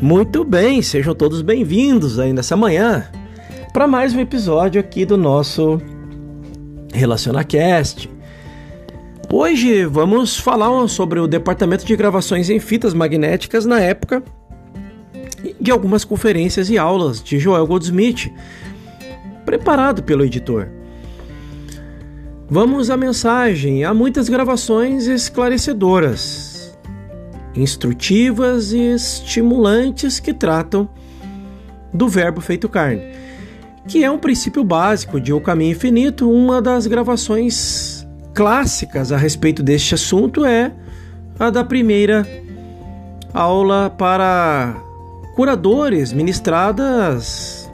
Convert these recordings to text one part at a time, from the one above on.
Muito bem, sejam todos bem-vindos aí nessa manhã para mais um episódio aqui do nosso RelacionaCast. Hoje vamos falar sobre o departamento de gravações em fitas magnéticas na época de algumas conferências e aulas de Joel Goldsmith, preparado pelo editor. Vamos à mensagem. Há muitas gravações esclarecedoras, instrutivas e estimulantes que tratam do verbo feito carne, que é um princípio básico de O Caminho Infinito. Uma das gravações clássicas a respeito deste assunto é a da primeira aula para curadores ministradas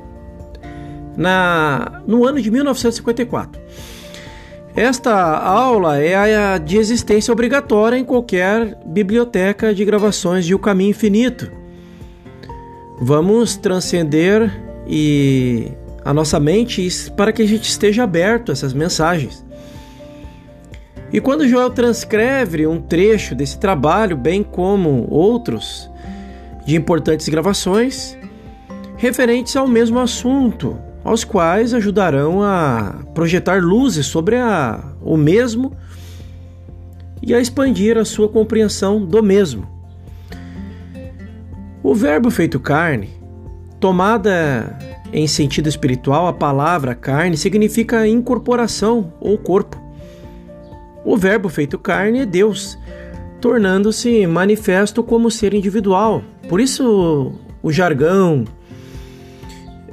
na, no ano de 1954. Esta aula é a de existência obrigatória em qualquer biblioteca de gravações de O Caminho Infinito. Vamos transcender e a nossa mente para que a gente esteja aberto a essas mensagens. E quando Joel transcreve um trecho desse trabalho, bem como outros, de importantes gravações referentes ao mesmo assunto, aos quais ajudarão a projetar luzes sobre a, o mesmo e a expandir a sua compreensão do mesmo. O verbo feito carne, tomada em sentido espiritual, a palavra carne significa incorporação ou corpo. O verbo feito carne é Deus, tornando-se manifesto como ser individual. Por isso, o jargão,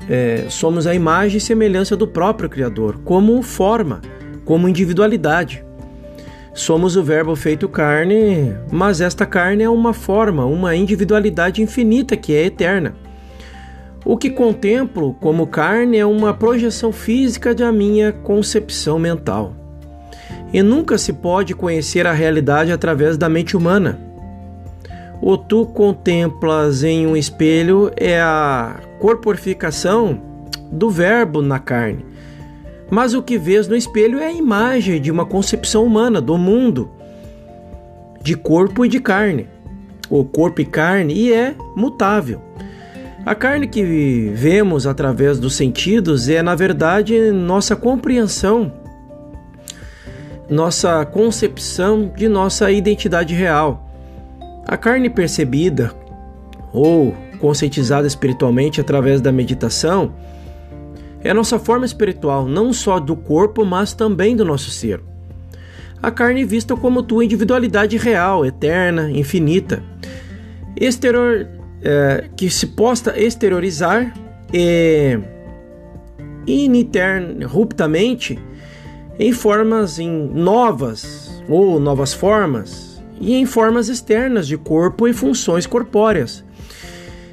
é, somos a imagem e semelhança do próprio Criador, como forma, como individualidade. Somos o Verbo feito carne, mas esta carne é uma forma, uma individualidade infinita que é eterna. O que contemplo como carne é uma projeção física da minha concepção mental. E nunca se pode conhecer a realidade através da mente humana. O tu contemplas em um espelho é a corporificação do verbo na carne. Mas o que vês no espelho é a imagem de uma concepção humana do mundo, de corpo e de carne. O corpo e carne e é mutável. A carne que vemos através dos sentidos é, na verdade, nossa compreensão nossa concepção de nossa identidade real. A carne percebida ou conscientizada espiritualmente através da meditação é a nossa forma espiritual, não só do corpo, mas também do nosso ser. A carne vista como tua individualidade real, eterna, infinita, exterior, é, que se possa exteriorizar e ininterruptamente em formas em novas ou novas formas e em formas externas de corpo e funções corpóreas.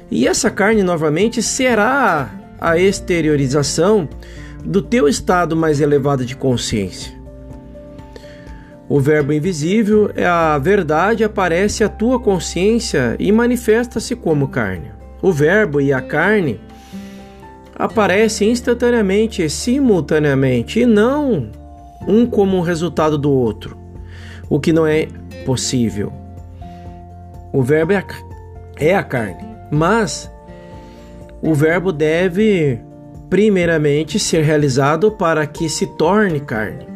E essa carne novamente será a exteriorização do teu estado mais elevado de consciência. O Verbo invisível é a verdade, aparece a tua consciência e manifesta-se como carne. O Verbo e a carne aparecem instantaneamente simultaneamente, e não um como resultado do outro, o que não é possível. O verbo é a, é a carne, mas o verbo deve primeiramente ser realizado para que se torne carne.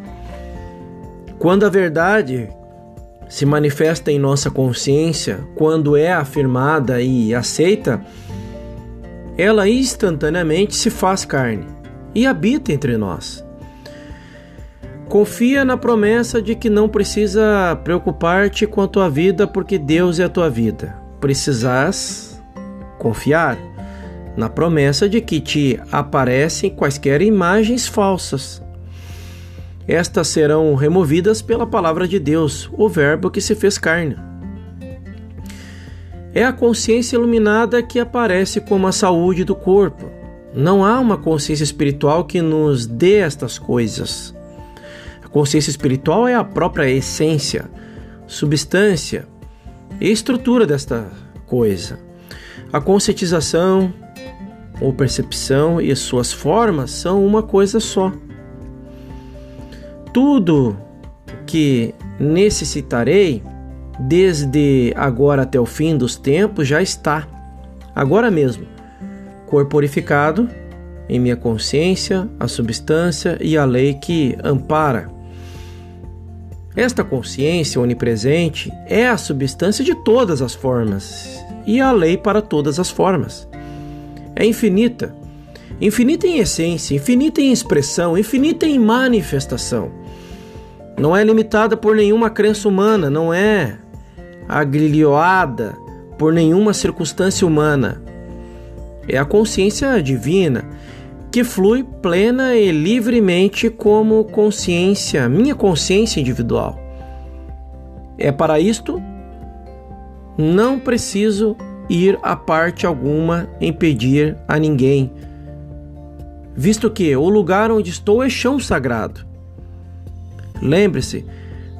Quando a verdade se manifesta em nossa consciência, quando é afirmada e aceita, ela instantaneamente se faz carne e habita entre nós. Confia na promessa de que não precisa preocupar-te com a tua vida, porque Deus é a tua vida. Precisas confiar na promessa de que te aparecem quaisquer imagens falsas. Estas serão removidas pela palavra de Deus, o Verbo que se fez carne. É a consciência iluminada que aparece como a saúde do corpo. Não há uma consciência espiritual que nos dê estas coisas. Consciência espiritual é a própria essência, substância e estrutura desta coisa. A conscientização ou percepção e suas formas são uma coisa só. Tudo que necessitarei, desde agora até o fim dos tempos, já está. agora mesmo, corporificado em minha consciência, a substância e a lei que ampara. Esta consciência onipresente é a substância de todas as formas e a lei para todas as formas. É infinita, infinita em essência, infinita em expressão, infinita em manifestação. Não é limitada por nenhuma crença humana, não é agrilhoada por nenhuma circunstância humana. É a consciência divina que flui plena e livremente como consciência, minha consciência individual. É para isto não preciso ir a parte alguma impedir a ninguém, visto que o lugar onde estou é chão sagrado. Lembre-se,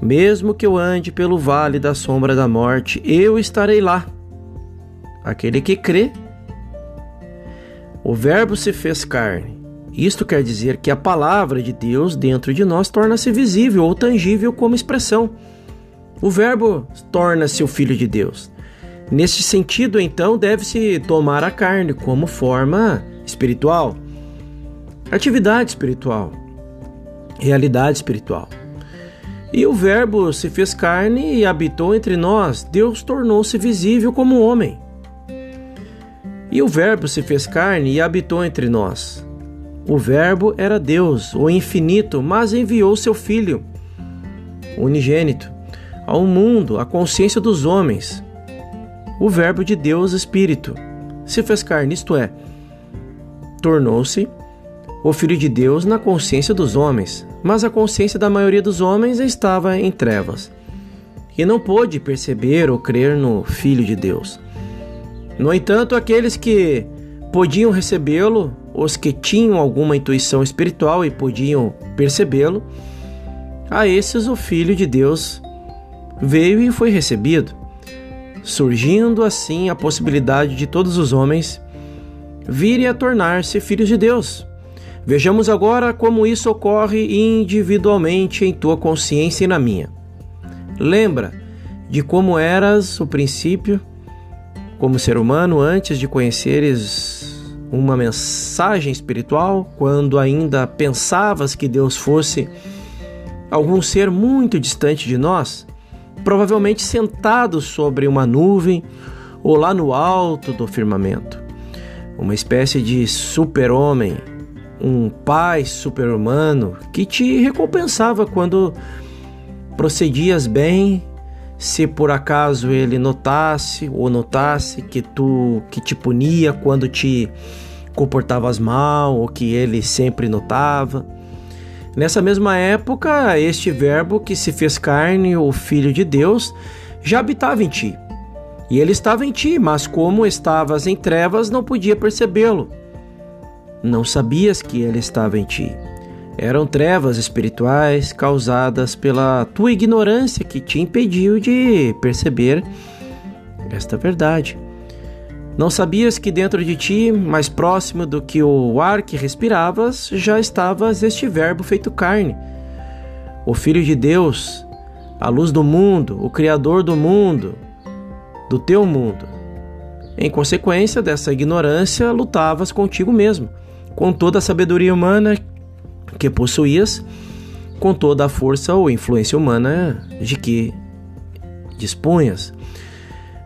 mesmo que eu ande pelo vale da sombra da morte, eu estarei lá. Aquele que crê o Verbo se fez carne. Isto quer dizer que a palavra de Deus dentro de nós torna-se visível ou tangível como expressão. O Verbo torna-se o Filho de Deus. Neste sentido, então, deve-se tomar a carne como forma espiritual, atividade espiritual, realidade espiritual. E o Verbo se fez carne e habitou entre nós. Deus tornou-se visível como homem. E o Verbo se fez carne e habitou entre nós. O Verbo era Deus, o infinito, mas enviou seu Filho, unigênito, ao mundo, à consciência dos homens. O Verbo de Deus, Espírito, se fez carne, isto é, tornou-se o Filho de Deus na consciência dos homens, mas a consciência da maioria dos homens estava em trevas e não pôde perceber ou crer no Filho de Deus. No entanto, aqueles que podiam recebê-lo, os que tinham alguma intuição espiritual e podiam percebê-lo, a esses o Filho de Deus veio e foi recebido, surgindo assim a possibilidade de todos os homens virem a tornar-se filhos de Deus. Vejamos agora como isso ocorre individualmente em tua consciência e na minha. Lembra de como eras o princípio como ser humano antes de conheceres uma mensagem espiritual, quando ainda pensavas que Deus fosse algum ser muito distante de nós, provavelmente sentado sobre uma nuvem ou lá no alto do firmamento. Uma espécie de super-homem, um pai super-humano que te recompensava quando procedias bem se por acaso ele notasse ou notasse que tu que te punia quando te comportavas mal ou que ele sempre notava. Nessa mesma época, este verbo que se fez carne, o filho de Deus, já habitava em ti. E ele estava em ti, mas como estavas em trevas, não podia percebê-lo. Não sabias que ele estava em ti. Eram trevas espirituais causadas pela tua ignorância que te impediu de perceber esta verdade. Não sabias que dentro de ti, mais próximo do que o ar que respiravas, já estavas este Verbo feito carne, o Filho de Deus, a luz do mundo, o Criador do mundo, do teu mundo. Em consequência dessa ignorância, lutavas contigo mesmo, com toda a sabedoria humana que possuías, com toda a força ou influência humana de que dispunhas.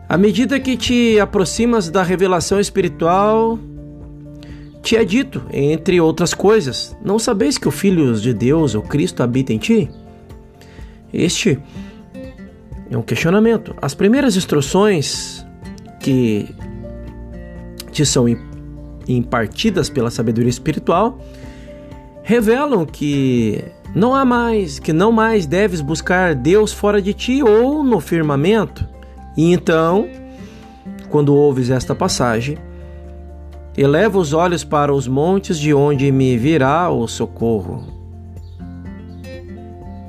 À medida que te aproximas da revelação espiritual, te é dito, entre outras coisas, não sabeis que o Filho de Deus, o Cristo, habita em ti? Este é um questionamento. As primeiras instruções que te são impartidas pela sabedoria espiritual revelam que não há mais, que não mais deves buscar Deus fora de ti ou no firmamento. E então, quando ouves esta passagem, eleva os olhos para os montes de onde me virá o socorro.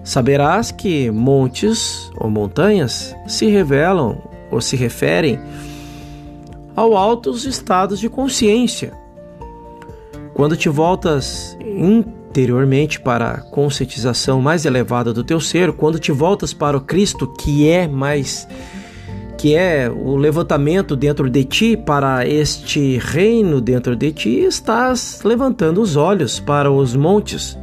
Saberás que montes ou montanhas se revelam ou se referem ao altos estados de consciência quando te voltas interiormente para a conscientização mais elevada do teu ser, quando te voltas para o Cristo que é mais que é o levantamento dentro de ti para este reino dentro de ti, estás levantando os olhos para os montes.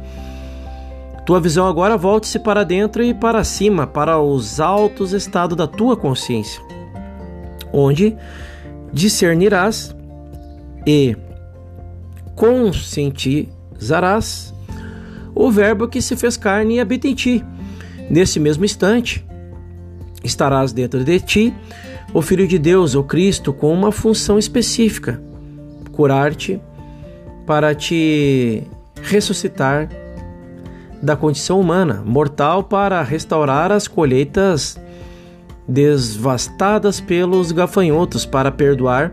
Tua visão agora volte-se para dentro e para cima, para os altos estados da tua consciência, onde discernirás e conscientizarás o Verbo que se fez carne e habita em ti. Nesse mesmo instante, estarás dentro de ti o Filho de Deus, o Cristo, com uma função específica: curar-te para te ressuscitar da condição humana, mortal, para restaurar as colheitas devastadas pelos gafanhotos, para perdoar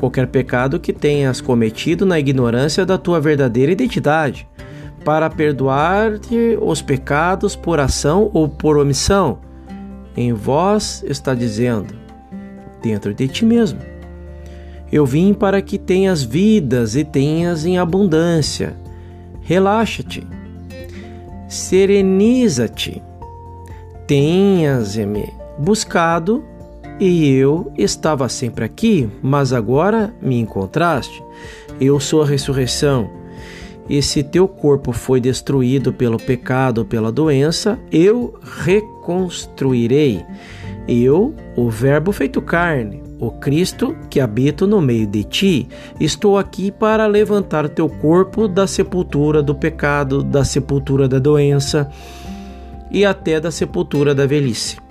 qualquer pecado que tenhas cometido na ignorância da tua verdadeira identidade, para perdoar-te os pecados por ação ou por omissão em vós está dizendo, dentro de ti mesmo. Eu vim para que tenhas vidas e tenhas em abundância. Relaxa-te, sereniza-te. Tenhas-me buscado e eu estava sempre aqui, mas agora me encontraste. Eu sou a ressurreição. E se teu corpo foi destruído pelo pecado ou pela doença, eu reconstruirei. Eu, o Verbo feito carne, o Cristo que habito no meio de ti, estou aqui para levantar teu corpo da sepultura do pecado, da sepultura da doença e até da sepultura da velhice.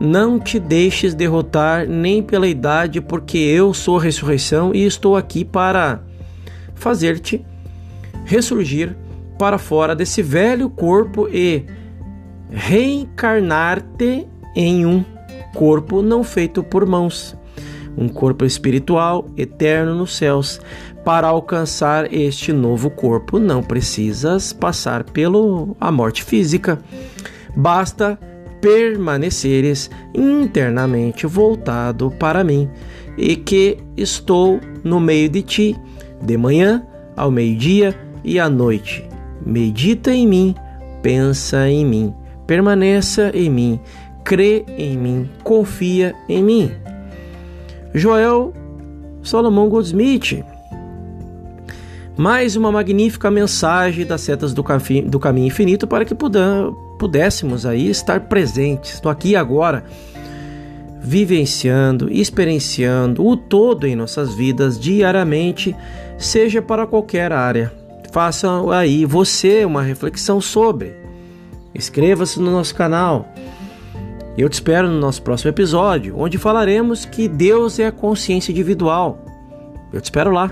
Não te deixes derrotar nem pela idade, porque eu sou a ressurreição e estou aqui para fazer-te ressurgir para fora desse velho corpo e reencarnar-te em um corpo não feito por mãos, um corpo espiritual eterno nos céus. Para alcançar este novo corpo, não precisas passar pelo a morte física. Basta permaneceres internamente voltado para mim e que estou no meio de ti, de manhã ao meio-dia e à noite. Medita em mim, pensa em mim, permaneça em mim, crê em mim, confia em mim. Joel Solomon Goldsmith. Mais uma magnífica mensagem das setas do, do caminho infinito para que pudéssemos aí estar presentes. Estou aqui agora vivenciando, experienciando o todo em nossas vidas diariamente, seja para qualquer área faça aí você uma reflexão sobre. Inscreva-se no nosso canal. Eu te espero no nosso próximo episódio, onde falaremos que Deus é a consciência individual. Eu te espero lá.